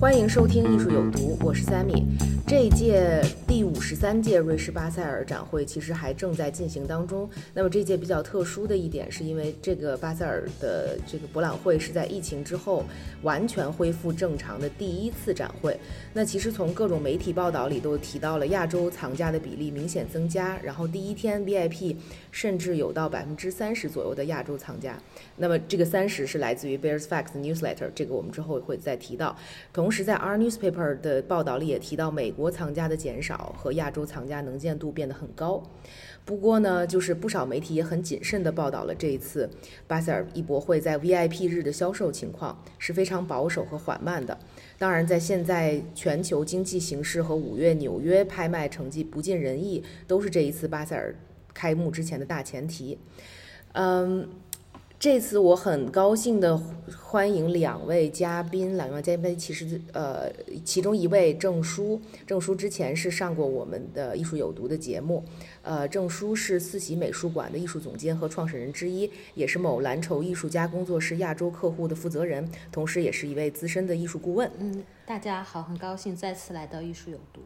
欢迎收听《艺术有毒》，我是 Sammy。这一届十三届瑞士巴塞尔展会其实还正在进行当中。那么这届比较特殊的一点，是因为这个巴塞尔的这个博览会是在疫情之后完全恢复正常的第一次展会。那其实从各种媒体报道里都提到了亚洲藏家的比例明显增加，然后第一天 VIP 甚至有到百分之三十左右的亚洲藏家。那么这个三十是来自于 Bears Facts Newsletter，这个我们之后会再提到。同时在 R Newspaper 的报道里也提到美。国藏家的减少和亚洲藏家能见度变得很高，不过呢，就是不少媒体也很谨慎地报道了这一次巴塞尔艺博会在 VIP 日的销售情况是非常保守和缓慢的。当然，在现在全球经济形势和五月纽约拍卖成绩不尽人意，都是这一次巴塞尔开幕之前的大前提。嗯。这次我很高兴的欢迎两位嘉宾，两位嘉宾其实呃，其中一位郑书，郑书之前是上过我们的艺术有毒的节目，呃，郑书是四喜美术馆的艺术总监和创始人之一，也是某蓝筹艺术家工作室亚洲客户的负责人，同时也是一位资深的艺术顾问。嗯，大家好，很高兴再次来到艺术有毒。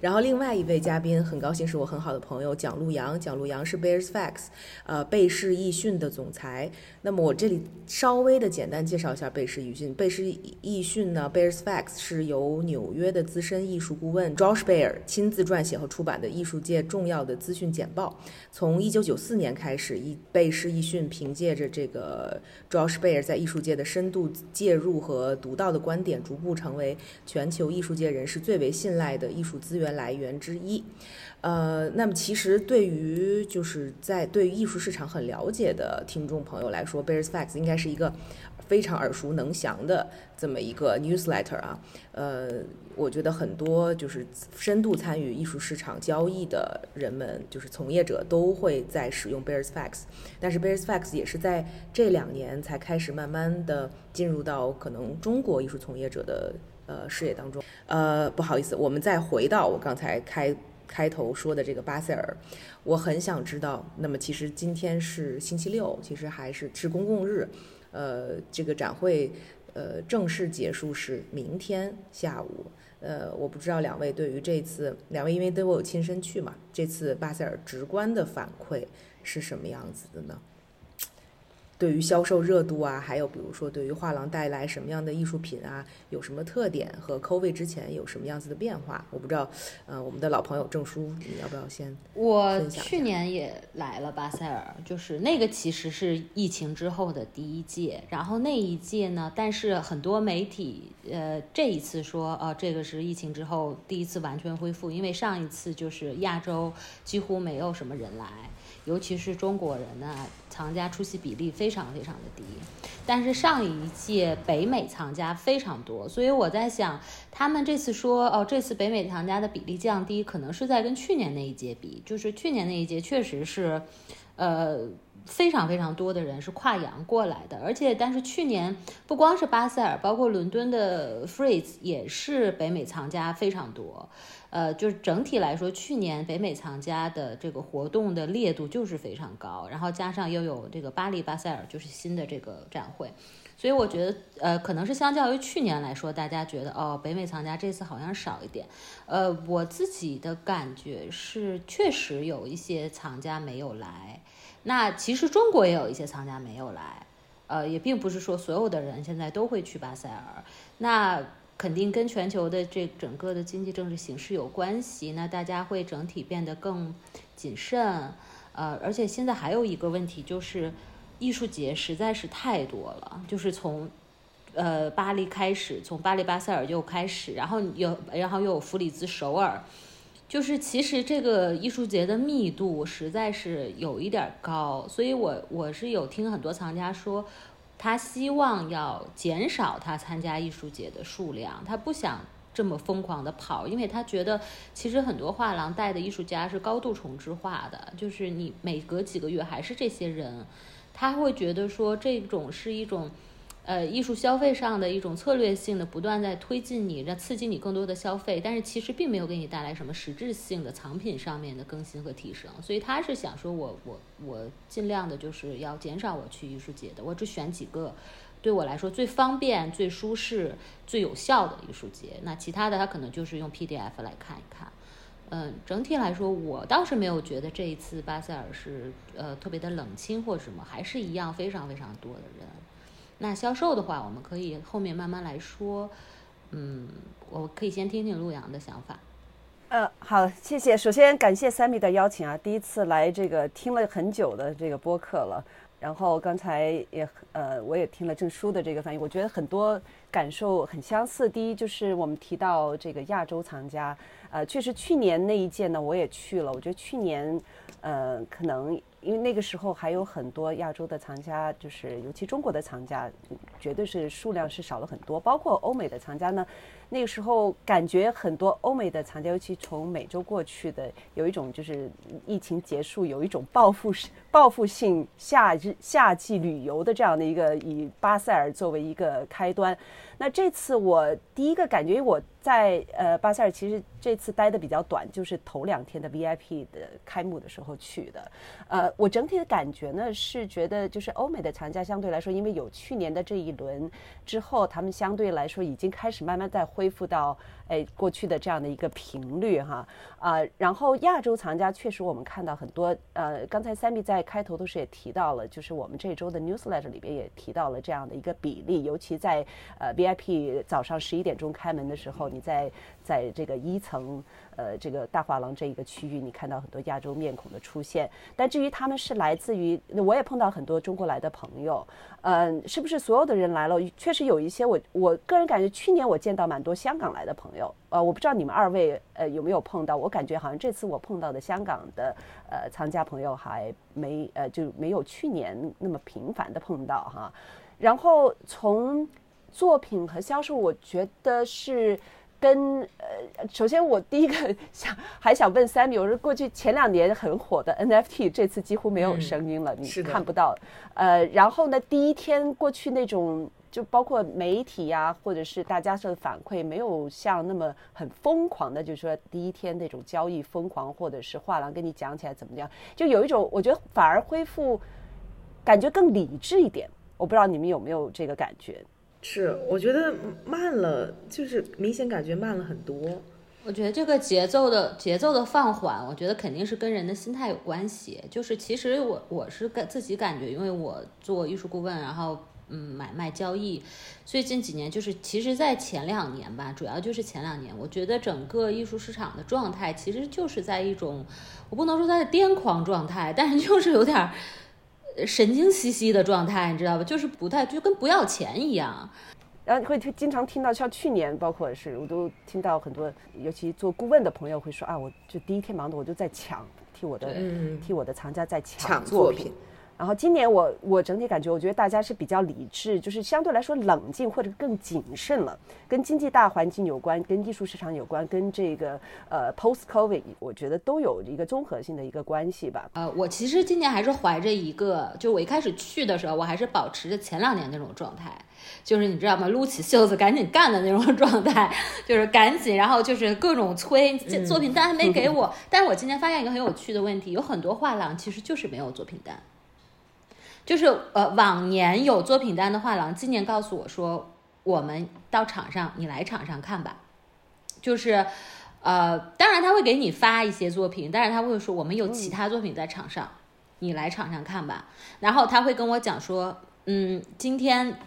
然后另外一位嘉宾很高兴是我很好的朋友蒋路阳，蒋路阳是 Bears Facts，呃贝氏易讯的总裁。那么我这里稍微的简单介绍一下贝氏易讯。贝氏易讯呢，Bears Facts 是由纽约的资深艺术顾问 Josh Bear 亲自撰写和出版的艺术界重要的资讯简报。从1994年开始，一贝氏易讯凭借着这个 Josh Bear 在艺术界的深度介入和独到的观点，逐步成为全球艺术界人士最为信赖的艺术资。源来源之一，呃，那么其实对于就是在对于艺术市场很了解的听众朋友来说，Bears Facts 应该是一个非常耳熟能详的这么一个 newsletter 啊，呃，我觉得很多就是深度参与艺术市场交易的人们，就是从业者都会在使用 Bears Facts，但是 Bears Facts 也是在这两年才开始慢慢的进入到可能中国艺术从业者的。呃，视野当中，呃，不好意思，我们再回到我刚才开开头说的这个巴塞尔，我很想知道，那么其实今天是星期六，其实还是是公共日，呃，这个展会呃正式结束是明天下午，呃，我不知道两位对于这次两位因为都有亲身去嘛，这次巴塞尔直观的反馈是什么样子的呢？对于销售热度啊，还有比如说对于画廊带来什么样的艺术品啊，有什么特点和 COVID 之前有什么样子的变化？我不知道，呃，我们的老朋友郑叔，你要不要先我去年也来了巴塞尔，就是那个其实是疫情之后的第一届，然后那一届呢，但是很多媒体，呃，这一次说，呃，这个是疫情之后第一次完全恢复，因为上一次就是亚洲几乎没有什么人来。尤其是中国人呢，藏家出席比例非常非常的低，但是上一届北美藏家非常多，所以我在想，他们这次说哦，这次北美藏家的比例降低，可能是在跟去年那一届比，就是去年那一届确实是，呃，非常非常多的人是跨洋过来的，而且但是去年不光是巴塞尔，包括伦敦的 Freeze 也是北美藏家非常多。呃，就是整体来说，去年北美藏家的这个活动的烈度就是非常高，然后加上又有这个巴黎巴塞尔就是新的这个展会，所以我觉得，呃，可能是相较于去年来说，大家觉得哦，北美藏家这次好像少一点。呃，我自己的感觉是，确实有一些藏家没有来。那其实中国也有一些藏家没有来，呃，也并不是说所有的人现在都会去巴塞尔。那。肯定跟全球的这整个的经济政治形势有关系，那大家会整体变得更谨慎，呃，而且现在还有一个问题就是，艺术节实在是太多了，就是从，呃，巴黎开始，从巴黎巴塞尔又开始，然后有，然后又有弗里兹首尔。就是其实这个艺术节的密度实在是有一点高，所以我我是有听很多藏家说，他希望要减少他参加艺术节的数量，他不想这么疯狂的跑，因为他觉得其实很多画廊带的艺术家是高度重置化的，就是你每隔几个月还是这些人，他会觉得说这种是一种。呃，艺术消费上的一种策略性的不断在推进你，让刺激你更多的消费，但是其实并没有给你带来什么实质性的藏品上面的更新和提升。所以他是想说，我我我尽量的就是要减少我去艺术节的，我只选几个对我来说最方便、最舒适、最有效的艺术节。那其他的他可能就是用 PDF 来看一看。嗯，整体来说，我倒是没有觉得这一次巴塞尔是呃特别的冷清或什么，还是一样非常非常多的人。那销售的话，我们可以后面慢慢来说。嗯，我可以先听听陆阳的想法。呃，好，谢谢。首先感谢 Sammy 的邀请啊，第一次来这个听了很久的这个播客了。然后刚才也呃，我也听了郑书的这个翻译，我觉得很多感受很相似。第一就是我们提到这个亚洲藏家，呃，确实去年那一届呢，我也去了。我觉得去年呃，可能。因为那个时候还有很多亚洲的藏家，就是尤其中国的藏家，绝对是数量是少了很多。包括欧美的藏家呢，那个时候感觉很多欧美的藏家，尤其从美洲过去的，有一种就是疫情结束，有一种报复、报复性夏日夏季旅游的这样的一个以巴塞尔作为一个开端。那这次我第一个感觉，我在呃巴塞尔其实这次待的比较短，就是头两天的 VIP 的开幕的时候去的。呃，我整体的感觉呢是觉得，就是欧美的藏家相对来说，因为有去年的这一轮之后，他们相对来说已经开始慢慢在恢恢复到。哎，过去的这样的一个频率哈啊，然后亚洲藏家确实我们看到很多呃，刚才三 B 在开头的时候也提到了，就是我们这周的 newsletter 里边也提到了这样的一个比例，尤其在呃 VIP 早上十一点钟开门的时候，你在在这个一层。呃，这个大画廊这一个区域，你看到很多亚洲面孔的出现。但至于他们是来自于，我也碰到很多中国来的朋友。嗯，是不是所有的人来了？确实有一些，我我个人感觉，去年我见到蛮多香港来的朋友。呃，我不知道你们二位呃有没有碰到？我感觉好像这次我碰到的香港的呃藏家朋友还没呃就没有去年那么频繁的碰到哈。然后从作品和销售，我觉得是。跟呃，首先我第一个想还想问 Sammy，我说过去前两年很火的 NFT，这次几乎没有声音了，你看不到。呃，然后呢，第一天过去那种，就包括媒体呀，或者是大家的反馈，没有像那么很疯狂的，就是说第一天那种交易疯狂，或者是画廊跟你讲起来怎么样，就有一种我觉得反而恢复感觉更理智一点。我不知道你们有没有这个感觉。是，我觉得慢了，就是明显感觉慢了很多。我觉得这个节奏的节奏的放缓，我觉得肯定是跟人的心态有关系。就是其实我我是感自己感觉，因为我做艺术顾问，然后嗯买卖交易，最近几年就是其实，在前两年吧，主要就是前两年，我觉得整个艺术市场的状态其实就是在一种，我不能说它的癫狂状态，但是就是有点儿。神经兮兮的状态，你知道吧？就是不太就跟不要钱一样，然后会经常听到，像去年，包括是我都听到很多，尤其做顾问的朋友会说啊，我就第一天忙的我就在抢，替我的替我的藏家在抢作品。然后今年我我整体感觉，我觉得大家是比较理智，就是相对来说冷静或者更谨慎了。跟经济大环境有关，跟艺术市场有关，跟这个呃 post covid，我觉得都有一个综合性的一个关系吧。呃，我其实今年还是怀着一个，就我一开始去的时候，我还是保持着前两年那种状态，就是你知道吗？撸起袖子赶紧干的那种状态，就是赶紧，然后就是各种催，作品单还没给我。但是我今年发现一个很有趣的问题，有很多画廊其实就是没有作品单。就是呃，往年有作品单的画廊，今年告诉我说，我们到场上，你来场上看吧。就是，呃，当然他会给你发一些作品，但是他会说，我们有其他作品在场上，你来场上看吧。然后他会跟我讲说，嗯，今天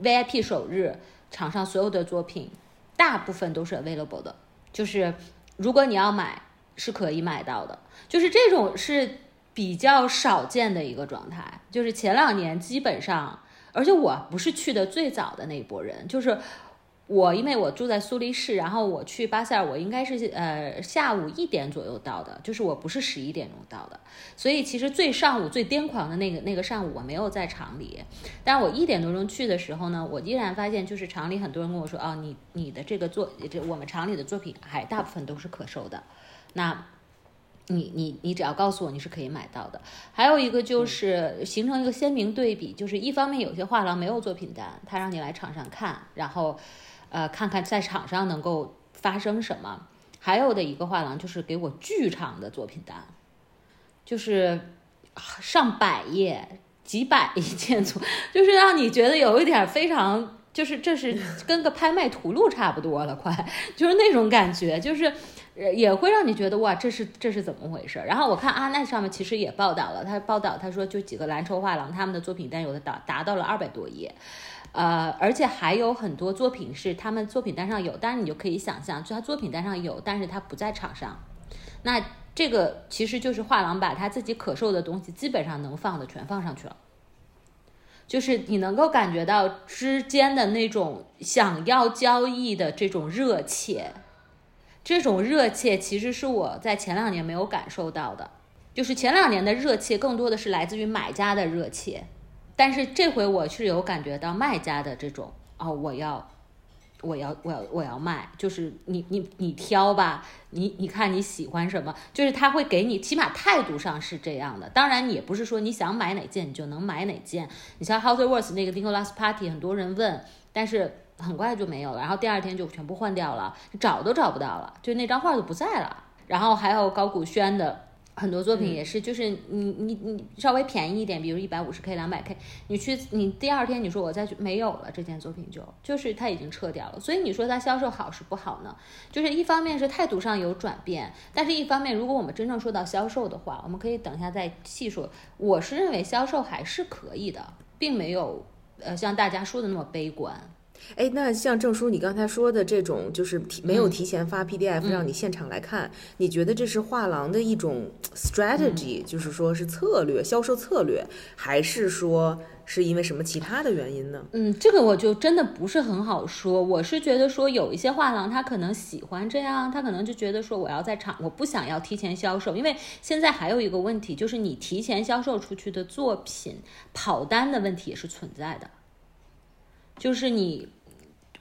VIP 首日场上所有的作品，大部分都是 available 的，就是如果你要买，是可以买到的。就是这种是。比较少见的一个状态，就是前两年基本上，而且我不是去的最早的那一波人，就是我因为我住在苏黎世，然后我去巴塞尔，我应该是呃下午一点左右到的，就是我不是十一点钟到的，所以其实最上午最癫狂的那个那个上午我没有在厂里，但我一点多钟去的时候呢，我依然发现就是厂里很多人跟我说，哦，你你的这个作这我们厂里的作品还大部分都是可售的，那。你你你只要告诉我你是可以买到的。还有一个就是形成一个鲜明对比，就是一方面有些画廊没有作品单，他让你来场上看，然后，呃，看看在场上能够发生什么。还有的一个画廊就是给我巨长的作品单，就是上百页、几百一件作，就是让你觉得有一点非常，就是这是跟个拍卖图录差不多了，快，就是那种感觉，就是。也会让你觉得哇，这是这是怎么回事？然后我看阿奈上面其实也报道了，他报道他说就几个蓝筹画廊，他们的作品单有的达达到了二百多页，呃，而且还有很多作品是他们作品单上有，但是你就可以想象，就他作品单上有，但是他不在场上。那这个其实就是画廊把他自己可售的东西基本上能放的全放上去了，就是你能够感觉到之间的那种想要交易的这种热切。这种热切其实是我在前两年没有感受到的，就是前两年的热切更多的是来自于买家的热切，但是这回我是有感觉到卖家的这种哦，我要，我要，我要，我要卖，就是你你你挑吧，你你看你喜欢什么，就是他会给你，起码态度上是这样的。当然也不是说你想买哪件你就能买哪件，你像 House Worth 那个 Nicholas Party，很多人问，但是。很快就没有了，然后第二天就全部换掉了，找都找不到了，就那张画就不在了。然后还有高古轩的很多作品也是，就是你你你稍微便宜一点，比如一百五十 K、两百 K，你去你第二天你说我再去没有了，这件作品就就是它已经撤掉了。所以你说它销售好是不好呢？就是一方面是态度上有转变，但是一方面如果我们真正说到销售的话，我们可以等一下再细说。我是认为销售还是可以的，并没有呃像大家说的那么悲观。哎，那像郑叔你刚才说的这种，就是提没有提前发 PDF 让你现场来看，你觉得这是画廊的一种 strategy，就是说是策略，销售策略，还是说是因为什么其他的原因呢？嗯，这个我就真的不是很好说。我是觉得说有一些画廊他可能喜欢这样，他可能就觉得说我要在场，我不想要提前销售，因为现在还有一个问题就是你提前销售出去的作品跑单的问题也是存在的。就是你，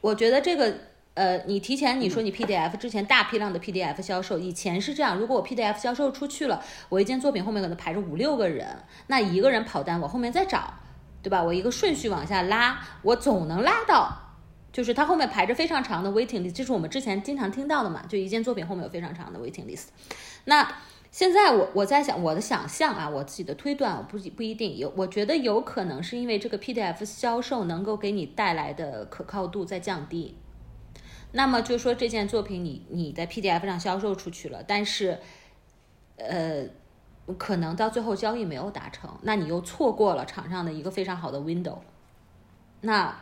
我觉得这个，呃，你提前你说你 PDF 之前大批量的 PDF 销售，以前是这样，如果我 PDF 销售出去了，我一件作品后面可能排着五六个人，那一个人跑单，我后面再找，对吧？我一个顺序往下拉，我总能拉到，就是它后面排着非常长的 waiting list，这是我们之前经常听到的嘛，就一件作品后面有非常长的 waiting list，那。现在我我在想我的想象啊，我自己的推断，我不不一定有，我觉得有可能是因为这个 PDF 销售能够给你带来的可靠度在降低。那么就说这件作品你你在 PDF 上销售出去了，但是，呃，可能到最后交易没有达成，那你又错过了场上的一个非常好的 window，那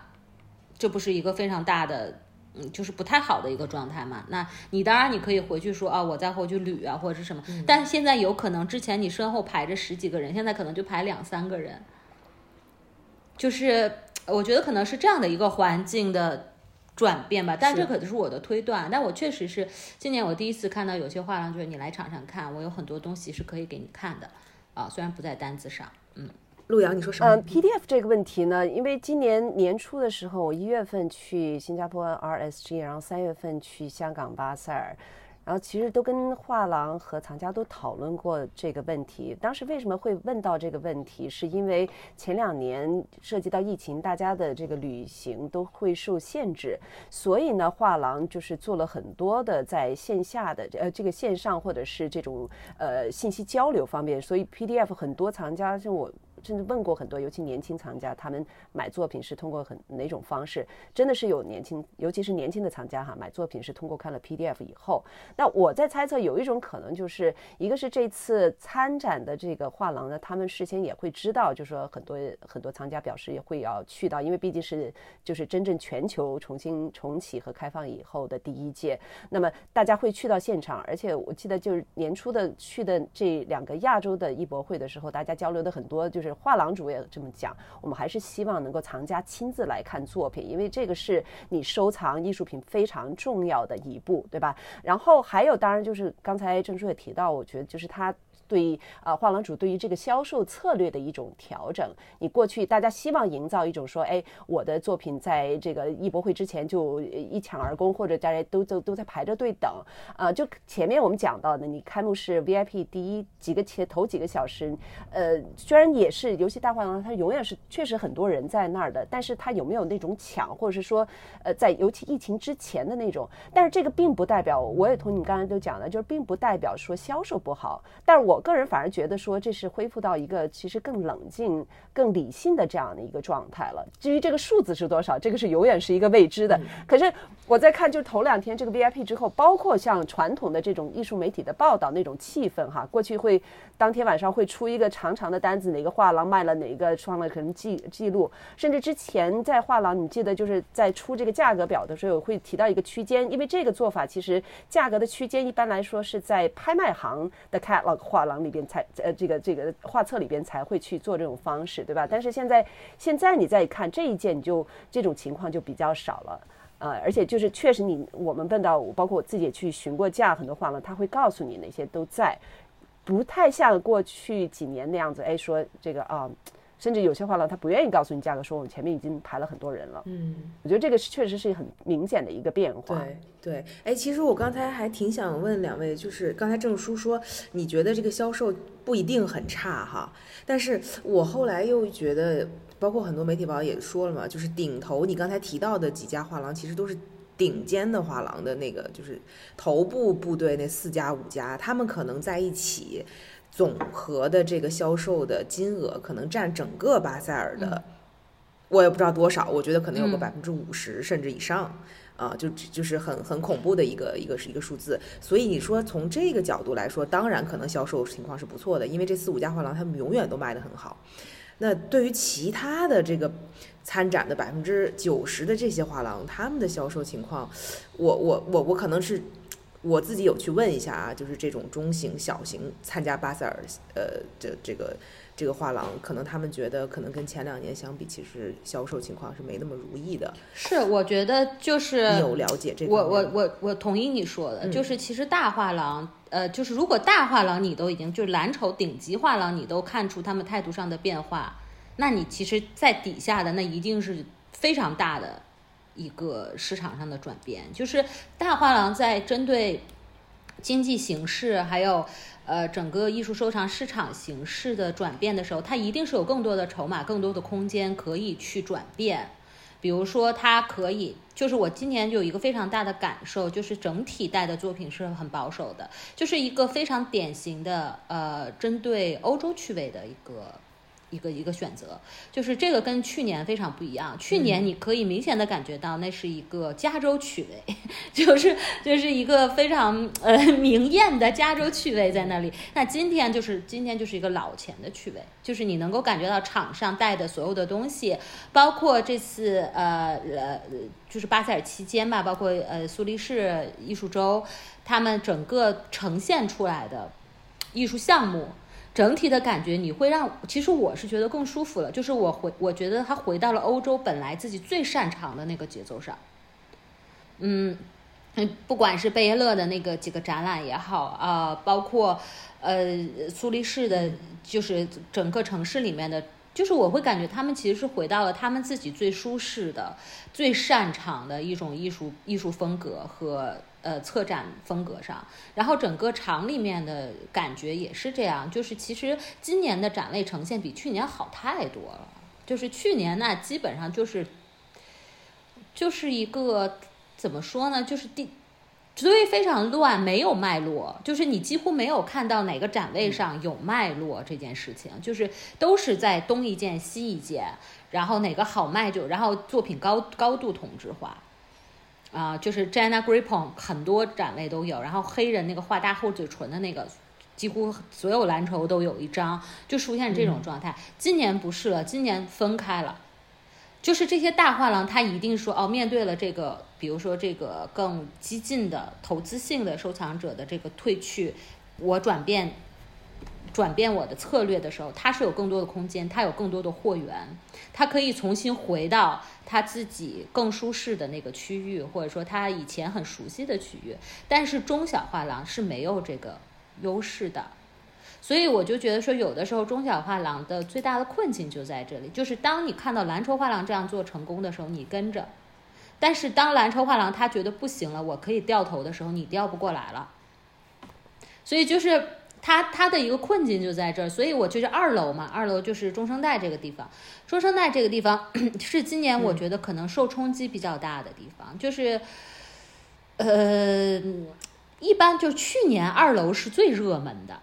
这不是一个非常大的。嗯，就是不太好的一个状态嘛。那你当然你可以回去说啊，我再回去捋啊，或者是什么。但现在有可能之前你身后排着十几个人，现在可能就排两三个人。就是我觉得可能是这样的一个环境的转变吧。但这可能是我的推断。但我确实是今年我第一次看到有些画廊，就是你来场上看，我有很多东西是可以给你看的啊，虽然不在单子上，嗯。陆阳，你说什么？嗯，PDF 这个问题呢？因为今年年初的时候，我一月份去新加坡 RSG，然后三月份去香港巴塞尔，然后其实都跟画廊和藏家都讨论过这个问题。当时为什么会问到这个问题？是因为前两年涉及到疫情，大家的这个旅行都会受限制，所以呢，画廊就是做了很多的在线下的呃这个线上或者是这种呃信息交流方面，所以 PDF 很多藏家像我。甚至问过很多，尤其年轻藏家，他们买作品是通过很哪种方式？真的是有年轻，尤其是年轻的藏家哈，买作品是通过看了 PDF 以后。那我在猜测，有一种可能就是一个是这次参展的这个画廊呢，他们事先也会知道，就是说很多很多藏家表示也会要去到，因为毕竟是就是真正全球重新重启和开放以后的第一届，那么大家会去到现场，而且我记得就是年初的去的这两个亚洲的艺博会的时候，大家交流的很多就是。画廊主也这么讲，我们还是希望能够藏家亲自来看作品，因为这个是你收藏艺术品非常重要的一步，对吧？然后还有，当然就是刚才郑叔也提到，我觉得就是他。对于啊，画廊主对于这个销售策略的一种调整。你过去大家希望营造一种说，哎，我的作品在这个艺博会之前就一抢而空，或者大家都都都在排着队等啊。就前面我们讲到的，你开幕式 VIP 第一几个前头几个小时，呃，虽然也是尤其大画廊，它永远是确实很多人在那儿的，但是它有没有那种抢，或者是说，呃，在尤其疫情之前的那种？但是这个并不代表，我也同你刚才都讲了，就是并不代表说销售不好。但是我。个人反而觉得说这是恢复到一个其实更冷静、更理性的这样的一个状态了。至于这个数字是多少，这个是永远是一个未知的。可是我在看，就头两天这个 VIP 之后，包括像传统的这种艺术媒体的报道那种气氛哈，过去会当天晚上会出一个长长的单子，哪个画廊卖了哪个创了可能记记录，甚至之前在画廊，你记得就是在出这个价格表的时候会提到一个区间，因为这个做法其实价格的区间一般来说是在拍卖行的 catalog 画画廊。里边才呃这个这个画册里边才会去做这种方式，对吧？但是现在现在你再看这一件，你就这种情况就比较少了，呃，而且就是确实你我们问到，包括我自己也去询过价，很多画廊他会告诉你哪些都在，不太像过去几年那样子，哎，说这个啊。甚至有些画廊他不愿意告诉你价格，说我们前面已经排了很多人了。嗯，我觉得这个是确实是很明显的一个变化。对对，哎，其实我刚才还挺想问两位，就是刚才郑叔说你觉得这个销售不一定很差哈，但是我后来又觉得，包括很多媒体报道也说了嘛，就是顶头你刚才提到的几家画廊，其实都是顶尖的画廊的那个，就是头部部队那四家五家，他们可能在一起。总和的这个销售的金额可能占整个巴塞尔的，我也不知道多少，我觉得可能有个百分之五十甚至以上，啊，就就是很很恐怖的一个一个是一个数字。所以你说从这个角度来说，当然可能销售情况是不错的，因为这四五家画廊他们永远都卖得很好。那对于其他的这个参展的百分之九十的这些画廊，他们的销售情况，我我我我可能是。我自己有去问一下啊，就是这种中型、小型参加巴塞尔，呃，这这个这个画廊，可能他们觉得可能跟前两年相比，其实销售情况是没那么如意的。是，我觉得就是你有了解这个。我我我我同意你说的，就是其实大画廊，呃，就是如果大画廊你都已经就是蓝筹顶级画廊，你都看出他们态度上的变化，那你其实，在底下的那一定是非常大的。一个市场上的转变，就是大画廊在针对经济形势，还有呃整个艺术收藏市场形势的转变的时候，它一定是有更多的筹码、更多的空间可以去转变。比如说，它可以，就是我今年有一个非常大的感受，就是整体带的作品是很保守的，就是一个非常典型的呃针对欧洲趣味的一个。一个一个选择，就是这个跟去年非常不一样。去年你可以明显的感觉到，那是一个加州趣味，就是就是一个非常呃明艳的加州趣味在那里。那今天就是今天就是一个老钱的趣味，就是你能够感觉到场上带的所有的东西，包括这次呃呃就是巴塞尔期间吧，包括呃苏黎世艺术周，他们整个呈现出来的艺术项目。整体的感觉你会让，其实我是觉得更舒服了，就是我回，我觉得他回到了欧洲本来自己最擅长的那个节奏上。嗯，嗯不管是贝耶勒的那个几个展览也好啊，包括呃苏黎世的，就是整个城市里面的，就是我会感觉他们其实是回到了他们自己最舒适的、最擅长的一种艺术艺术风格和。呃，策展风格上，然后整个场里面的感觉也是这样，就是其实今年的展位呈现比去年好太多了。就是去年那基本上就是，就是一个怎么说呢？就是第，所以非常乱，没有脉络，就是你几乎没有看到哪个展位上有脉络这件事情，就是都是在东一件西一件，然后哪个好卖就，然后作品高高度同质化。啊，就是 Jenna Grippon 很多展位都有，然后黑人那个画大厚嘴唇的那个，几乎所有蓝筹都有一张，就出现这种状态。今年不是了，今年分开了，就是这些大画廊，他一定说哦，面对了这个，比如说这个更激进的投资性的收藏者的这个退去，我转变转变我的策略的时候，它是有更多的空间，它有更多的货源，它可以重新回到他自己更舒适的那个区域，或者说他以前很熟悉的区域。但是中小画廊是没有这个优势的，所以我就觉得说，有的时候中小画廊的最大的困境就在这里，就是当你看到蓝筹画廊这样做成功的时候，你跟着；但是当蓝筹画廊他觉得不行了，我可以掉头的时候，你调不过来了。所以就是他他的一个困境就在这儿，所以我就是二楼嘛，二楼就是中生代这个地方，中生代这个地方是今年我觉得可能受冲击比较大的地方，就是呃，一般就去年二楼是最热门的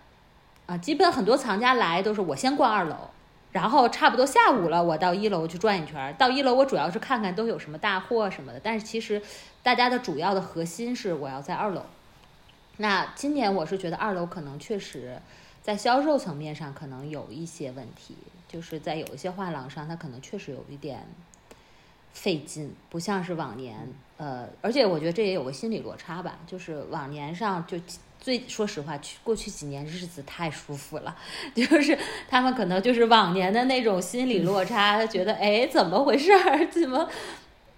啊，基本很多藏家来都是我先逛二楼，然后差不多下午了，我到一楼去转一圈，到一楼我主要是看看都有什么大货什么的，但是其实大家的主要的核心是我要在二楼。那今年我是觉得二楼可能确实，在销售层面上可能有一些问题，就是在有一些画廊上，它可能确实有一点费劲，不像是往年。呃，而且我觉得这也有个心理落差吧，就是往年上就最说实话，去过去几年日子太舒服了，就是他们可能就是往年的那种心理落差，觉得哎怎么回事儿，怎么？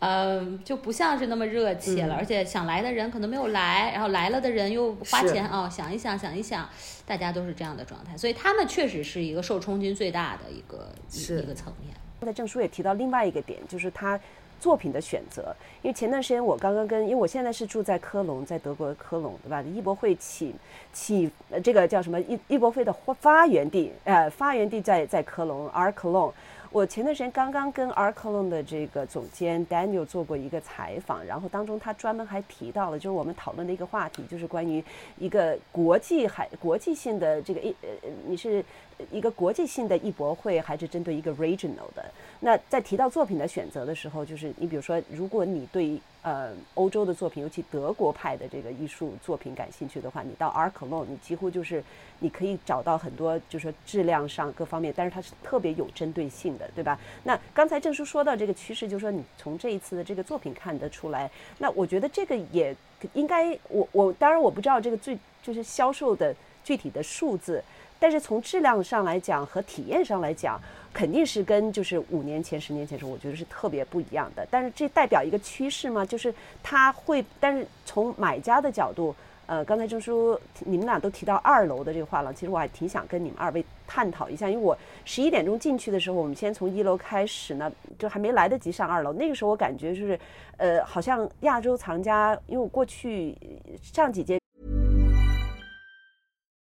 嗯，就不像是那么热切了，而且想来的人可能没有来，然后来了的人又花钱啊，想一想，想一想，大家都是这样的状态，所以他们确实是一个受冲击最大的一个一个层面。刚才郑叔也提到另外一个点，就是他作品的选择，因为前段时间我刚刚跟，因为我现在是住在科隆，在德国科隆，对吧？艺博会起起这个叫什么艺艺博会的发源地，呃，发源地在在科隆，而科隆。我前段时间刚刚跟 Arclon 的这个总监 Daniel 做过一个采访，然后当中他专门还提到了，就是我们讨论的一个话题，就是关于一个国际还国际性的这个一呃，你是一个国际性的艺博会，还是针对一个 regional 的？那在提到作品的选择的时候，就是你比如说，如果你对呃，欧洲的作品，尤其德国派的这个艺术作品感兴趣的话，你到 a r c l o n 你几乎就是你可以找到很多，就是说质量上各方面，但是它是特别有针对性的，对吧？那刚才郑叔说到这个趋势，就是说你从这一次的这个作品看得出来，那我觉得这个也应该，我我当然我不知道这个最就是销售的具体的数字，但是从质量上来讲和体验上来讲。肯定是跟就是五年前、十年前时候，我觉得是特别不一样的。但是这代表一个趋势吗？就是它会，但是从买家的角度，呃，刚才郑叔你们俩都提到二楼的这个画廊，其实我还挺想跟你们二位探讨一下。因为我十一点钟进去的时候，我们先从一楼开始呢，就还没来得及上二楼。那个时候我感觉就是，呃，好像亚洲藏家，因为我过去上几届。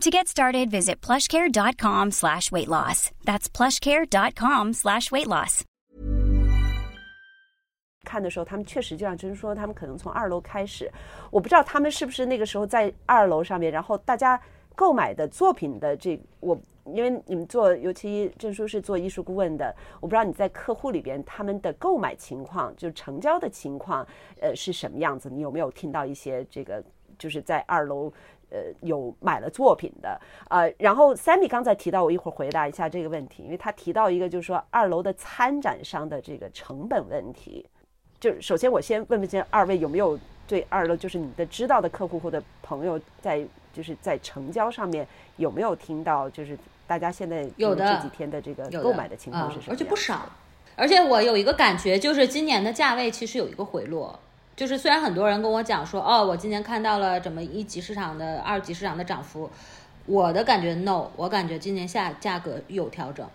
To get started, visit plushcare.com slash weight loss. That's plushcare.com slash weight loss. 看的时候，他们确实就像真说，他们可能从二楼开始，我不知道他们是不是那个时候在二楼上面，然后大家购买的作品的这我，因为你们做，尤其郑叔是做艺术顾问的，我不知道你在客户里边他们的购买情况，就成交的情况，呃是什么样子？你有没有听到一些这个，就是在二楼？呃，有买了作品的，呃，然后 Sammy 刚才提到，我一会儿回答一下这个问题，因为他提到一个，就是说二楼的参展商的这个成本问题。就首先我先问问先二位有没有对二楼，就是你的知道的客户或者朋友，在就是在成交上面有没有听到，就是大家现在有的这几天的这个购买的情况是什么？而且不少，而且我有一个感觉，就是今年的价位其实有一个回落。就是虽然很多人跟我讲说，哦，我今年看到了怎么一级市场的、二级市场的涨幅，我的感觉 no，我感觉今年下价格有调整，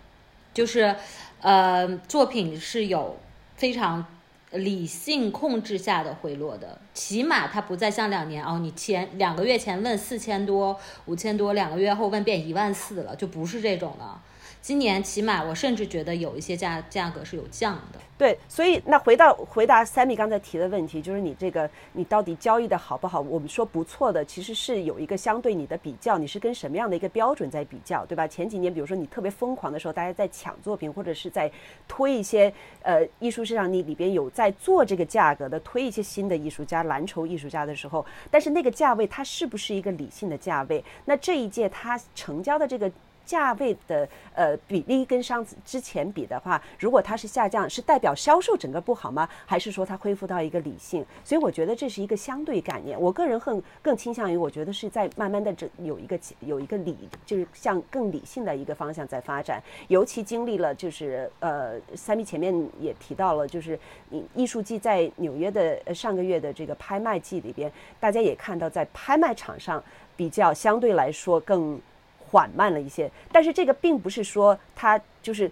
就是，呃，作品是有非常理性控制下的回落的，起码它不再像两年哦，你前两个月前问四千多、五千多，两个月后问变一万四了，就不是这种了。今年起码我甚至觉得有一些价价格是有降的。对，所以那回到回答 Sammy 刚才提的问题，就是你这个你到底交易的好不好？我们说不错的，其实是有一个相对你的比较，你是跟什么样的一个标准在比较，对吧？前几年比如说你特别疯狂的时候，大家在抢作品或者是在推一些呃艺术市场，你里边有在做这个价格的，推一些新的艺术家、蓝筹艺术家的时候，但是那个价位它是不是一个理性的价位？那这一届它成交的这个。价位的呃比例跟上次之前比的话，如果它是下降，是代表销售整个不好吗？还是说它恢复到一个理性？所以我觉得这是一个相对概念。我个人更更倾向于，我觉得是在慢慢的这有一个有一个理，就是向更理性的一个方向在发展。尤其经历了就是呃，三米前面也提到了，就是你艺术季在纽约的上个月的这个拍卖季里边，大家也看到在拍卖场上比较相对来说更。缓慢了一些，但是这个并不是说它就是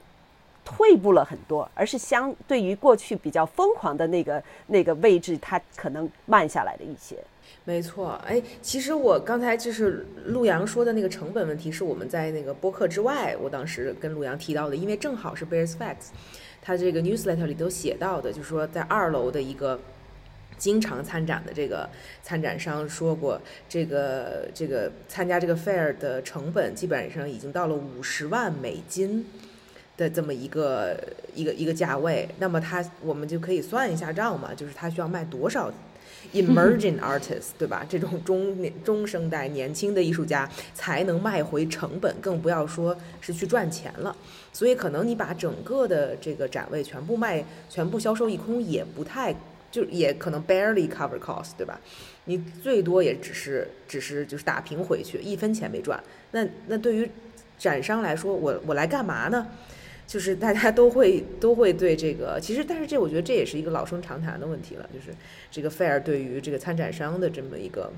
退步了很多，而是相对于过去比较疯狂的那个那个位置，它可能慢下来了一些。没错，哎，其实我刚才就是陆阳说的那个成本问题，是我们在那个播客之外，我当时跟陆阳提到的，因为正好是 Bears Facts，他这个 newsletter 里都写到的，就是说在二楼的一个。经常参展的这个参展商说过，这个这个参加这个 fair 的成本基本上已经到了五十万美金的这么一个一个一个价位。那么他我们就可以算一下账嘛，就是他需要卖多少 emerging artists，对吧？这种中年中生代年轻的艺术家才能卖回成本，更不要说是去赚钱了。所以可能你把整个的这个展位全部卖，全部销售一空也不太。就也可能 barely cover cost，对吧？你最多也只是只是就是打平回去，一分钱没赚。那那对于展商来说，我我来干嘛呢？就是大家都会都会对这个，其实但是这我觉得这也是一个老生常谈的问题了，就是这个 fair 对于这个参展商的这么一个。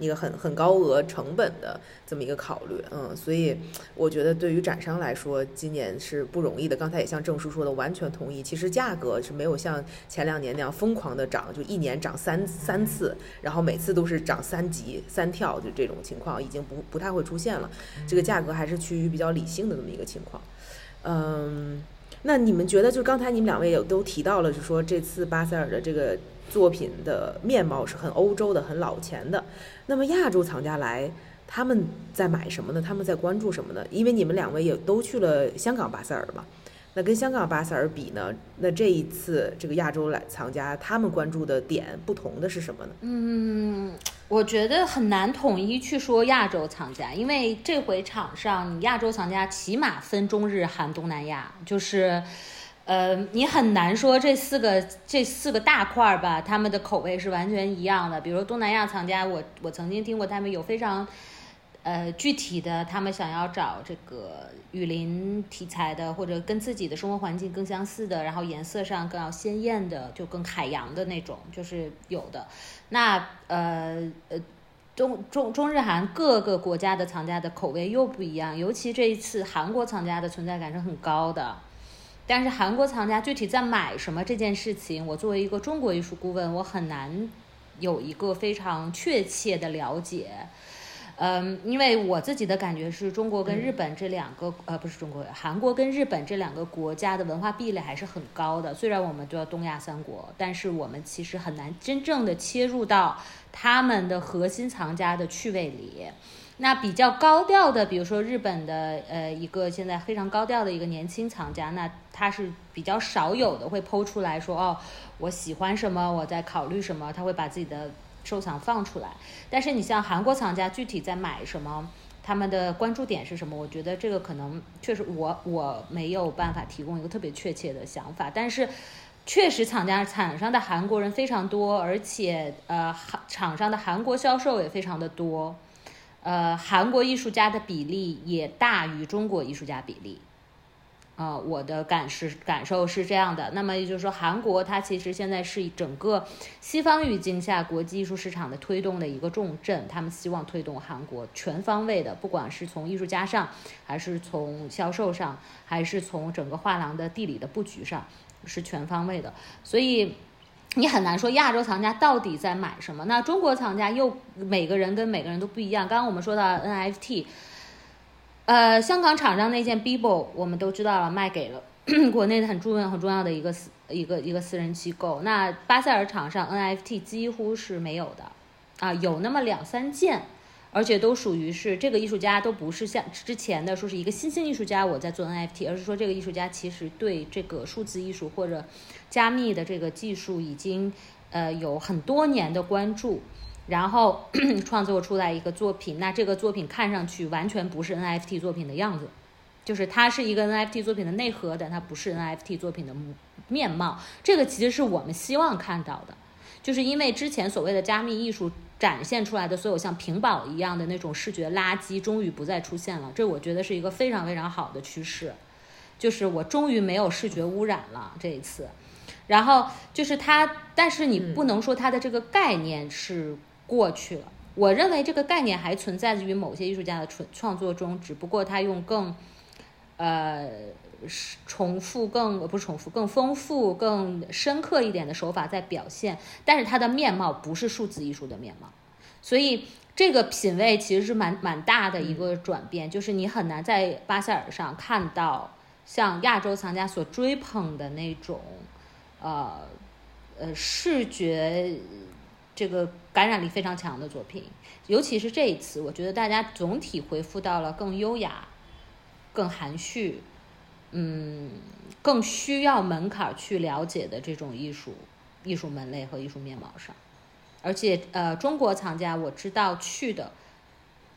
一个很很高额成本的这么一个考虑，嗯，所以我觉得对于展商来说，今年是不容易的。刚才也像郑叔说的，完全同意。其实价格是没有像前两年那样疯狂的涨，就一年涨三三次，然后每次都是涨三级三跳，就这种情况已经不不太会出现了。这个价格还是趋于比较理性的这么一个情况。嗯，那你们觉得，就刚才你们两位也都提到了，就说这次巴塞尔的这个。作品的面貌是很欧洲的、很老钱的。那么亚洲藏家来，他们在买什么呢？他们在关注什么呢？因为你们两位也都去了香港巴塞尔嘛。那跟香港巴塞尔比呢？那这一次这个亚洲来藏家，他们关注的点不同的是什么呢？嗯，我觉得很难统一去说亚洲藏家，因为这回场上你亚洲藏家起码分中日韩东南亚，就是。呃，你很难说这四个这四个大块儿吧，他们的口味是完全一样的。比如东南亚藏家，我我曾经听过他们有非常，呃具体的，他们想要找这个雨林题材的，或者跟自己的生活环境更相似的，然后颜色上更要鲜艳的，就更海洋的那种，就是有的。那呃呃，中中中日韩各个国家的藏家的口味又不一样，尤其这一次韩国藏家的存在感是很高的。但是韩国藏家具体在买什么这件事情，我作为一个中国艺术顾问，我很难有一个非常确切的了解。嗯，因为我自己的感觉是中国跟日本这两个，呃，不是中国，韩国跟日本这两个国家的文化壁垒还是很高的。虽然我们叫东亚三国，但是我们其实很难真正的切入到他们的核心藏家的趣味里。那比较高调的，比如说日本的，呃，一个现在非常高调的一个年轻藏家，那他是比较少有的会剖出来说，哦，我喜欢什么，我在考虑什么，他会把自己的收藏放出来。但是你像韩国藏家具体在买什么，他们的关注点是什么？我觉得这个可能确实我我没有办法提供一个特别确切的想法。但是确实厂家场上的韩国人非常多，而且呃，场上的韩国销售也非常的多。呃，韩国艺术家的比例也大于中国艺术家比例，啊，我的感是感受是这样的。那么也就是说，韩国它其实现在是整个西方语境下国际艺术市场的推动的一个重镇，他们希望推动韩国全方位的，不管是从艺术家上，还是从销售上，还是从整个画廊的地理的布局上。是全方位的，所以你很难说亚洲藏家到底在买什么。那中国藏家又每个人跟每个人都不一样。刚刚我们说到 NFT，呃，香港厂商那件 Bibo 我们都知道了，卖给了 国内的很重要很重要的一个私一个一个私人机构。那巴塞尔厂商 NFT 几乎是没有的，啊，有那么两三件。而且都属于是这个艺术家都不是像之前的说是一个新兴艺术家我在做 NFT，而是说这个艺术家其实对这个数字艺术或者加密的这个技术已经呃有很多年的关注，然后 创作出来一个作品，那这个作品看上去完全不是 NFT 作品的样子，就是它是一个 NFT 作品的内核但，它不是 NFT 作品的面貌。这个其实是我们希望看到的，就是因为之前所谓的加密艺术。展现出来的所有像屏保一样的那种视觉垃圾，终于不再出现了。这我觉得是一个非常非常好的趋势，就是我终于没有视觉污染了这一次。然后就是它，但是你不能说它的这个概念是过去了。我认为这个概念还存在于某些艺术家的创创作中，只不过他用更，呃。重复更不是重复，更丰富、更深刻一点的手法在表现，但是它的面貌不是数字艺术的面貌，所以这个品味其实是蛮蛮大的一个转变，就是你很难在巴塞尔上看到像亚洲藏家所追捧的那种，呃呃视觉这个感染力非常强的作品，尤其是这一次，我觉得大家总体回复到了更优雅、更含蓄。嗯，更需要门槛去了解的这种艺术、艺术门类和艺术面貌上，而且呃，中国藏家我知道去的，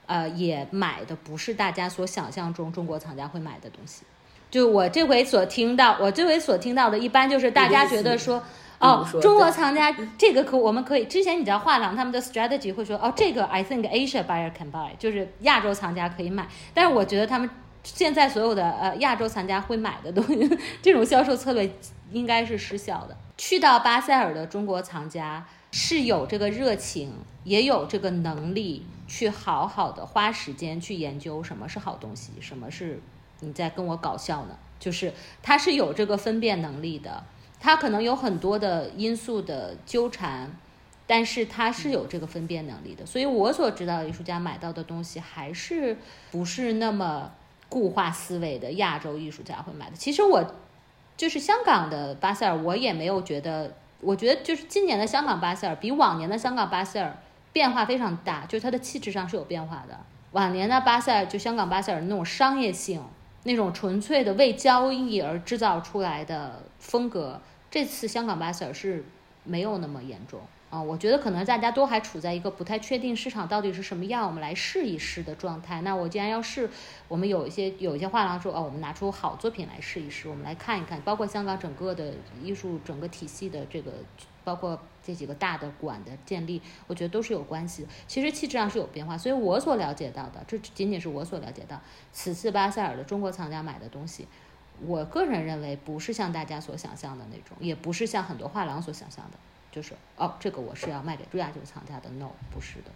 呃，也买的不是大家所想象中中国藏家会买的东西。就我这回所听到，我这回所听到的，一般就是大家觉得说，哦，中国藏家这个可我们可以，之前你知道画廊他们的 strategy 会说，哦，这个 I think Asia buyer can buy，就是亚洲藏家可以买，但是我觉得他们。现在所有的呃亚洲藏家会买的东西，这种销售策略应该是失效的。去到巴塞尔的中国藏家是有这个热情，也有这个能力去好好的花时间去研究什么是好东西，什么是你在跟我搞笑呢？就是他是有这个分辨能力的，他可能有很多的因素的纠缠，但是他是有这个分辨能力的。所以我所知道的艺术家买到的东西还是不是那么。固化思维的亚洲艺术家会买的。其实我就是香港的巴塞尔，我也没有觉得。我觉得就是今年的香港巴塞尔比往年的香港巴塞尔变化非常大，就是它的气质上是有变化的。往年的巴塞尔就香港巴塞尔那种商业性，那种纯粹的为交易而制造出来的风格，这次香港巴塞尔是没有那么严重。啊，我觉得可能大家都还处在一个不太确定市场到底是什么样，我们来试一试的状态。那我既然要试，我们有一些有一些画廊说，哦，我们拿出好作品来试一试，我们来看一看，包括香港整个的艺术整个体系的这个，包括这几个大的馆的建立，我觉得都是有关系。其实气质上是有变化，所以我所了解到的，这仅仅是我所了解到，此次巴塞尔的中国藏家买的东西，我个人认为不是像大家所想象的那种，也不是像很多画廊所想象的。就是哦，这个我是要卖给朱亚九藏家的，no，不是的。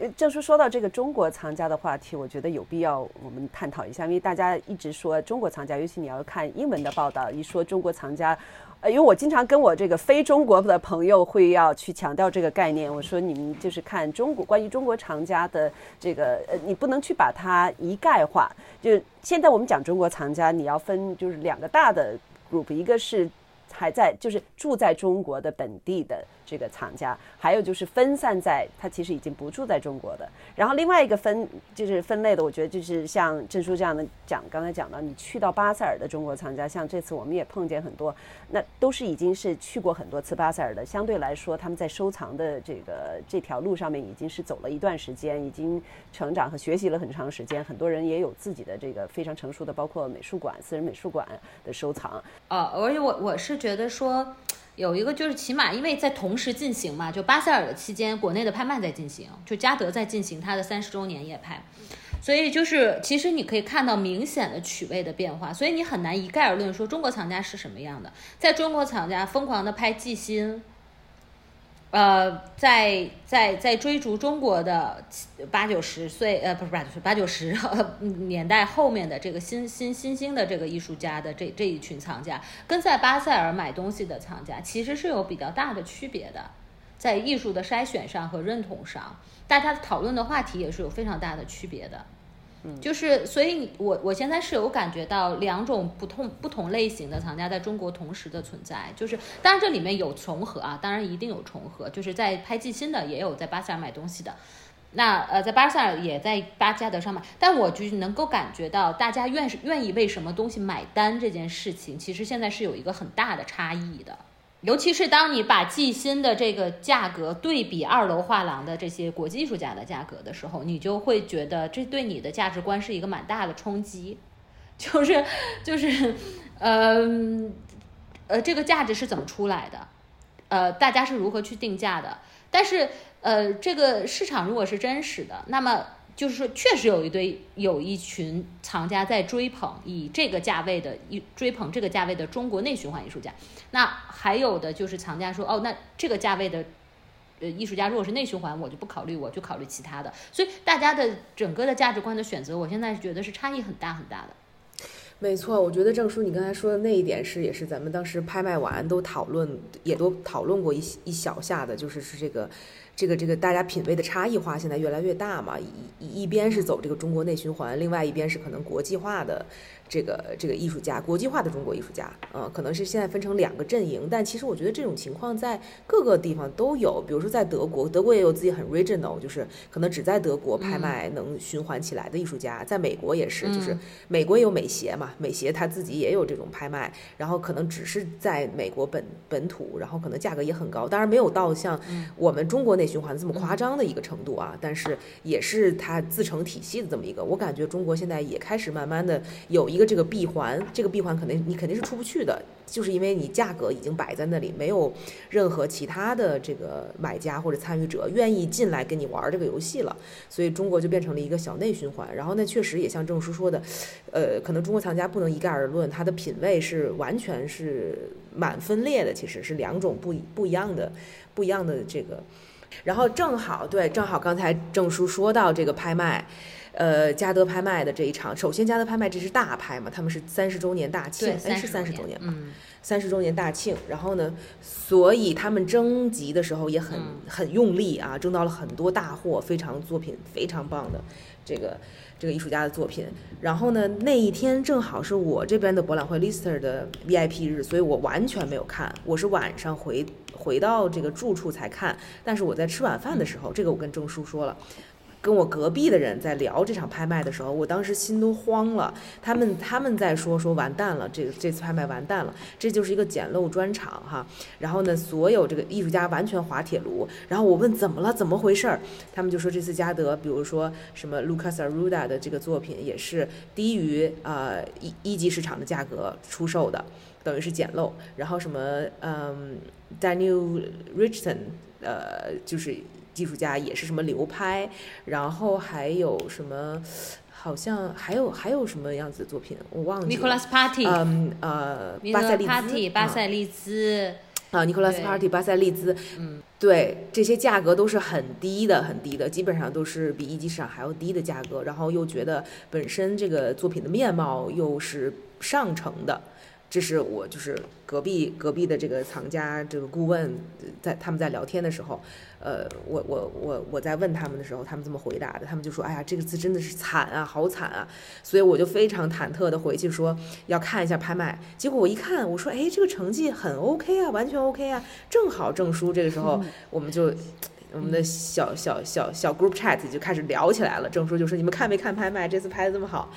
呃，正叔说到这个中国藏家的话题，我觉得有必要我们探讨一下，因为大家一直说中国藏家，尤其你要看英文的报道，一说中国藏家，呃，因为我经常跟我这个非中国的朋友会要去强调这个概念，我说你们就是看中国关于中国藏家的这个，呃，你不能去把它一概化。就现在我们讲中国藏家，你要分就是两个大的 group，一个是。还在就是住在中国的本地的这个厂家，还有就是分散在他其实已经不住在中国的。然后另外一个分就是分类的，我觉得就是像郑叔这样的讲，刚才讲到你去到巴塞尔的中国藏家，像这次我们也碰见很多，那都是已经是去过很多次巴塞尔的，相对来说他们在收藏的这个这条路上面已经是走了一段时间，已经成长和学习了很长时间。很多人也有自己的这个非常成熟的，包括美术馆、私人美术馆的收藏。啊，而且我我是。觉觉得说有一个就是起码因为在同时进行嘛，就巴塞尔的期间，国内的拍卖在进行，就嘉德在进行他的三十周年夜拍，所以就是其实你可以看到明显的曲位的变化，所以你很难一概而论说中国藏家是什么样的。在中国藏家疯狂的拍季新，呃，在在在追逐中国的八九十岁，呃，不是八九十八九十 年代后面的这个新新新兴的这个艺术家的这这一群藏家，跟在巴塞尔买东西的藏家其实是有比较大的区别的，在艺术的筛选上和认同上，大家讨论的话题也是有非常大的区别的。就是，所以我我现在是有感觉到两种不同不同类型的藏家在中国同时的存在，就是当然这里面有重合啊，当然一定有重合，就是在拍季新的，也有在巴塞尔买东西的，那呃在巴塞尔也在巴加德上买，但我就能够感觉到大家愿是愿意为什么东西买单这件事情，其实现在是有一个很大的差异的。尤其是当你把季新的这个价格对比二楼画廊的这些国际艺术家的价格的时候，你就会觉得这对你的价值观是一个蛮大的冲击，就 是就是，嗯呃，这个价值是怎么出来的？呃，大家是如何去定价的？但是呃，这个市场如果是真实的，那么就是说，确实有一堆有一群藏家在追捧以这个价位的艺追捧这个价位的中国内循环艺术家。那还有的就是藏家说，哦，那这个价位的呃艺术家如果是内循环，我就不考虑，我就考虑其他的。所以大家的整个的价值观的选择，我现在是觉得是差异很大很大的。没错，我觉得郑叔你刚才说的那一点是，也是咱们当时拍卖完都讨论，也都讨论过一一小下的，就是是这个，这个这个大家品味的差异化现在越来越大嘛，一一一边是走这个中国内循环，另外一边是可能国际化的这个这个艺术家，国际化的中国艺术家，嗯，可能是现在分成两个阵营，但其实我觉得这种情况在各个地方都有，比如说在德国，德国也有自己很 regional，就是可能只在德国拍卖能循环起来的艺术家，在美国也是，就是美国也有美协嘛，美协它自己也有这种拍卖，然后可能只是在美国本本土，然后可能价格也很高，当然没有到像我们中国内循环这么夸张的一个程度啊，但是也是它自成体系的这么一个，我感觉中国现在也开始慢慢的有一一个这个闭环，这个闭环肯定你肯定是出不去的，就是因为你价格已经摆在那里，没有任何其他的这个买家或者参与者愿意进来跟你玩这个游戏了，所以中国就变成了一个小内循环。然后呢，确实也像郑叔说的，呃，可能中国藏家不能一概而论，他的品味是完全是满分裂的，其实是两种不不一样的不一样的这个。然后正好对，正好刚才郑叔说到这个拍卖。呃，嘉德拍卖的这一场，首先嘉德拍卖这是大拍嘛，他们是三十周年大庆，对，哎是三十周年吧，嗯，三十周年大庆，然后呢，所以他们征集的时候也很、很用力啊，征到了很多大货，非常作品非常棒的这个这个艺术家的作品。然后呢，那一天正好是我这边的博览会 Lister 的 VIP 日，所以我完全没有看，我是晚上回回到这个住处才看。但是我在吃晚饭的时候，这个我跟郑叔说了。跟我隔壁的人在聊这场拍卖的时候，我当时心都慌了。他们他们在说说完蛋了，这个这次拍卖完蛋了，这就是一个捡漏专场哈。然后呢，所有这个艺术家完全滑铁卢。然后我问怎么了，怎么回事儿？他们就说这次嘉德，比如说什么 Lucas Aruda 的这个作品也是低于呃一一级市场的价格出售的，等于是捡漏。然后什么嗯 Daniel Richardson 呃就是。艺术家也是什么流拍，然后还有什么，好像还有还有什么样子的作品，我忘记了。Party，嗯呃，巴塞利兹巴塞啊利兹，啊，Nicholas Party，巴塞利兹，嗯，对，这些价格都是很低的，很低的，基本上都是比一级市场还要低的价格。然后又觉得本身这个作品的面貌又是上乘的，这是我就是隔壁隔壁的这个藏家这个顾问在他们在聊天的时候，呃，我我我我在问他们的时候，他们这么回答的，他们就说，哎呀，这个字真的是惨啊，好惨啊，所以我就非常忐忑的回去说要看一下拍卖。结果我一看，我说，哎，这个成绩很 OK 啊，完全 OK 啊，正好证书这个时候我们就。我们的小小小小 group chat 就开始聊起来了。证书就说：“你们看没看拍卖？这次拍的这么好。”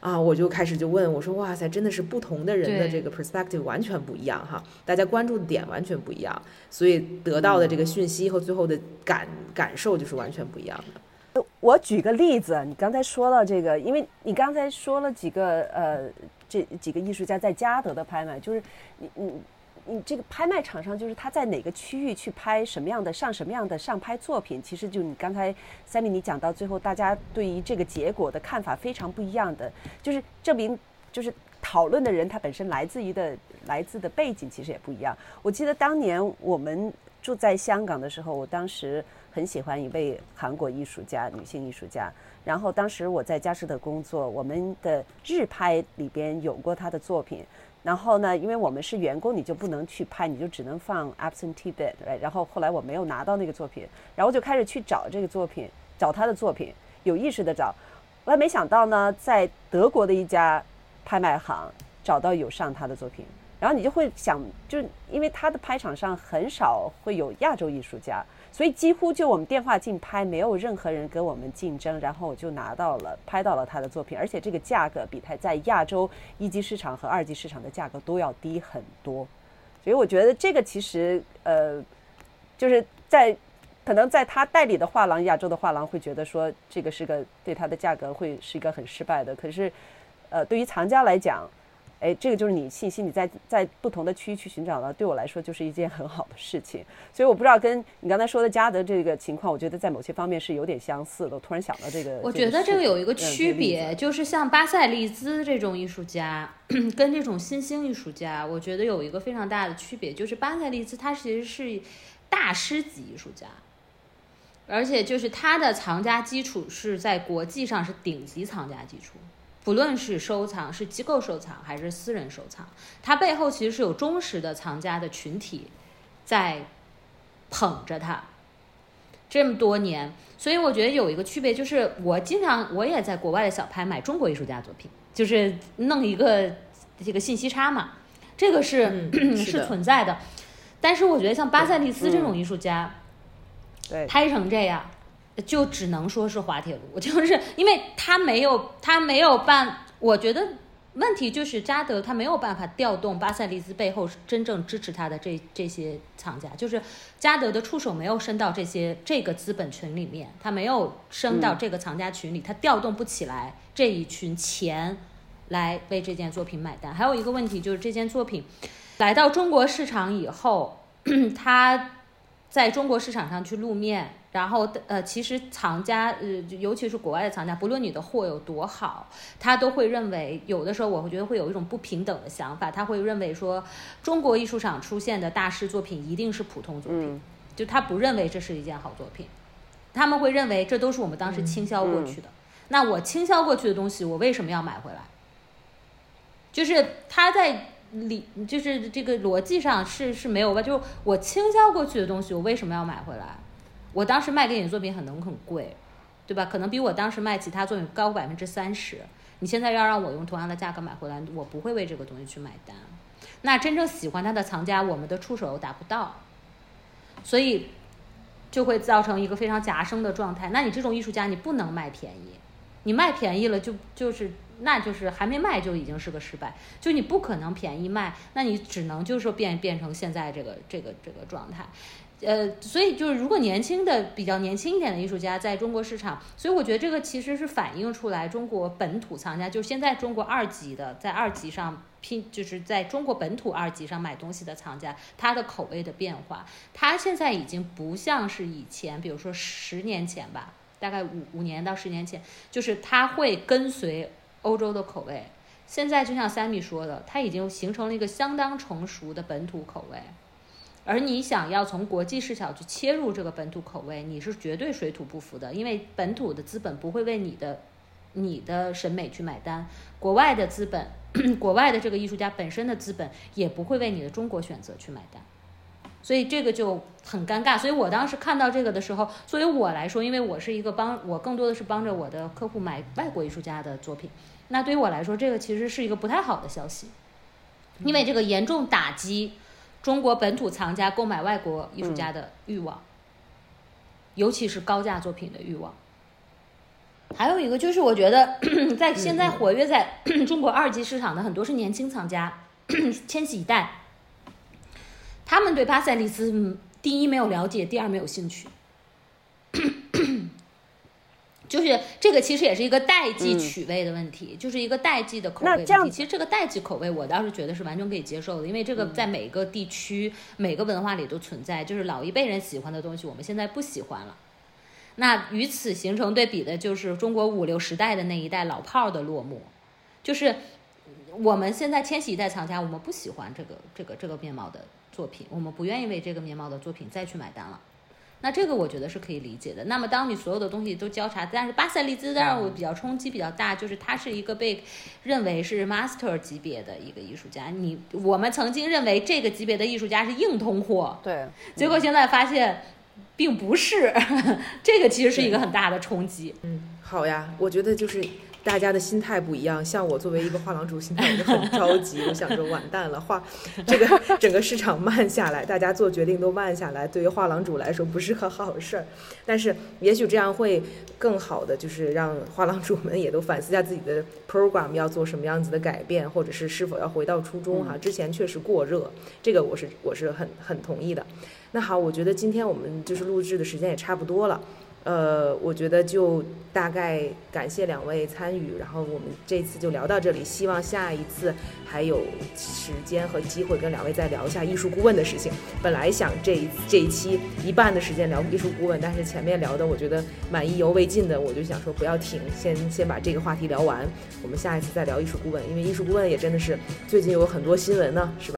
啊，我就开始就问我说：“哇塞，真的是不同的人的这个 perspective 完全不一样哈，大家关注的点完全不一样，所以得到的这个讯息和最后的感感受就是完全不一样的。我举个例子，你刚才说到这个，因为你刚才说了几个呃，这几个艺术家在嘉德的拍卖，就是你你你这个拍卖场上，就是他在哪个区域去拍什么样的上什么样的上拍作品，其实就你刚才三米你讲到最后，大家对于这个结果的看法非常不一样的，就是证明就是讨论的人他本身来自于的来自的背景其实也不一样。我记得当年我们住在香港的时候，我当时很喜欢一位韩国艺术家，女性艺术家。然后当时我在佳士得工作，我们的日拍里边有过她的作品。然后呢，因为我们是员工，你就不能去拍，你就只能放 absentee bid。然后后来我没有拿到那个作品，然后就开始去找这个作品，找他的作品，有意识的找。我还没想到呢，在德国的一家拍卖行找到有上他的作品，然后你就会想，就因为他的拍场上很少会有亚洲艺术家，所以几乎就我们电话竞拍，没有任何人跟我们竞争，然后我就拿到了拍到了他的作品，而且这个价格比他在亚洲一级市场和二级市场的价格都要低很多，所以我觉得这个其实呃，就是在。可能在他代理的画廊，亚洲的画廊会觉得说这个是个对他的价格会是一个很失败的。可是，呃，对于藏家来讲，哎，这个就是你信息你在在不同的区域去寻找了，对我来说就是一件很好的事情。所以我不知道跟你刚才说的嘉德这个情况，我觉得在某些方面是有点相似的。我突然想到这个，我觉得这个有一个区别，就是像巴塞利兹这种艺术家 跟这种新兴艺术家，我觉得有一个非常大的区别，就是巴塞利兹他其实是大师级艺术家。而且就是他的藏家基础是在国际上是顶级藏家基础，不论是收藏是机构收藏还是私人收藏，它背后其实是有忠实的藏家的群体在捧着它这么多年。所以我觉得有一个区别就是，我经常我也在国外的小拍买中国艺术家作品，就是弄一个这个信息差嘛，这个是 是存在的。但是我觉得像巴塞利斯这种艺术家。对拍成这样，就只能说是滑铁卢，就是因为他没有他没有办，我觉得问题就是扎德他没有办法调动巴塞利斯背后真正支持他的这这些藏家，就是加德的触手没有伸到这些这个资本群里面，他没有伸到这个藏家群里，他调动不起来这一群钱来为这件作品买单。还有一个问题就是这件作品来到中国市场以后，他。在中国市场上去露面，然后呃，其实藏家呃，尤其是国外的藏家，不论你的货有多好，他都会认为，有的时候我会觉得会有一种不平等的想法，他会认为说，中国艺术上出现的大师作品一定是普通作品，就他不认为这是一件好作品，他们会认为这都是我们当时倾销过去的，那我倾销过去的东西，我为什么要买回来？就是他在。理就是这个逻辑上是是没有吧？就我倾销过去的东西，我为什么要买回来？我当时卖给你的作品可能很贵，对吧？可能比我当时卖其他作品高百分之三十。你现在要让我用同样的价格买回来，我不会为这个东西去买单。那真正喜欢它的藏家，我们的出手达不到，所以就会造成一个非常夹生的状态。那你这种艺术家，你不能卖便宜，你卖便宜了就就是。那就是还没卖就已经是个失败，就你不可能便宜卖，那你只能就是变变成现在这个这个这个状态，呃，所以就是如果年轻的比较年轻一点的艺术家在中国市场，所以我觉得这个其实是反映出来中国本土藏家，就是现在中国二级的在二级上拼，就是在中国本土二级上买东西的藏家，他的口味的变化，他现在已经不像是以前，比如说十年前吧，大概五五年到十年前，就是他会跟随。欧洲的口味，现在就像三米说的，他已经形成了一个相当成熟的本土口味，而你想要从国际视角去切入这个本土口味，你是绝对水土不服的，因为本土的资本不会为你的你的审美去买单，国外的资本，国外的这个艺术家本身的资本也不会为你的中国选择去买单。所以这个就很尴尬。所以我当时看到这个的时候，作为我来说，因为我是一个帮，我更多的是帮着我的客户买外国艺术家的作品。那对于我来说，这个其实是一个不太好的消息，因为这个严重打击中国本土藏家购买外国艺术家的欲望，尤其是高价作品的欲望。还有一个就是，我觉得 在现在活跃在 中国二级市场的很多是年轻藏家，千禧一代。他们对巴塞利斯，第一没有了解，第二没有兴趣，就是这个其实也是一个代际取味的问题，就是一个代际的口味问题。其实这个代际口味，我倒是觉得是完全可以接受的，因为这个在每个地区、每个文化里都存在。就是老一辈人喜欢的东西，我们现在不喜欢了。那与此形成对比的，就是中国五六十代的那一代老炮儿的落幕，就是。我们现在千禧一代藏家，我们不喜欢这个这个这个面貌的作品，我们不愿意为这个面貌的作品再去买单了。那这个我觉得是可以理解的。那么当你所有的东西都交叉，但是巴塞利兹让我比较冲击比较大，就是他是一个被认为是 master 级别的一个艺术家。你我们曾经认为这个级别的艺术家是硬通货，对，结果现在发现并不是，这个其实是一个很大的冲击。嗯，好呀，我觉得就是。大家的心态不一样，像我作为一个画廊主，心态就很着急。我想着完蛋了，画这个 整个市场慢下来，大家做决定都慢下来，对于画廊主来说不是个好事儿。但是也许这样会更好的，就是让画廊主们也都反思一下自己的 program 要做什么样子的改变，或者是是否要回到初衷哈。之前确实过热，这个我是我是很很同意的。那好，我觉得今天我们就是录制的时间也差不多了。呃，我觉得就大概感谢两位参与，然后我们这次就聊到这里。希望下一次还有时间和机会跟两位再聊一下艺术顾问的事情。本来想这一这一期一半的时间聊艺术顾问，但是前面聊的我觉得蛮意犹未尽的，我就想说不要停，先先把这个话题聊完。我们下一次再聊艺术顾问，因为艺术顾问也真的是最近有很多新闻呢，是吧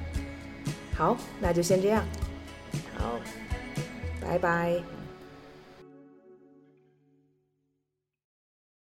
好，那就先这样。好，拜拜。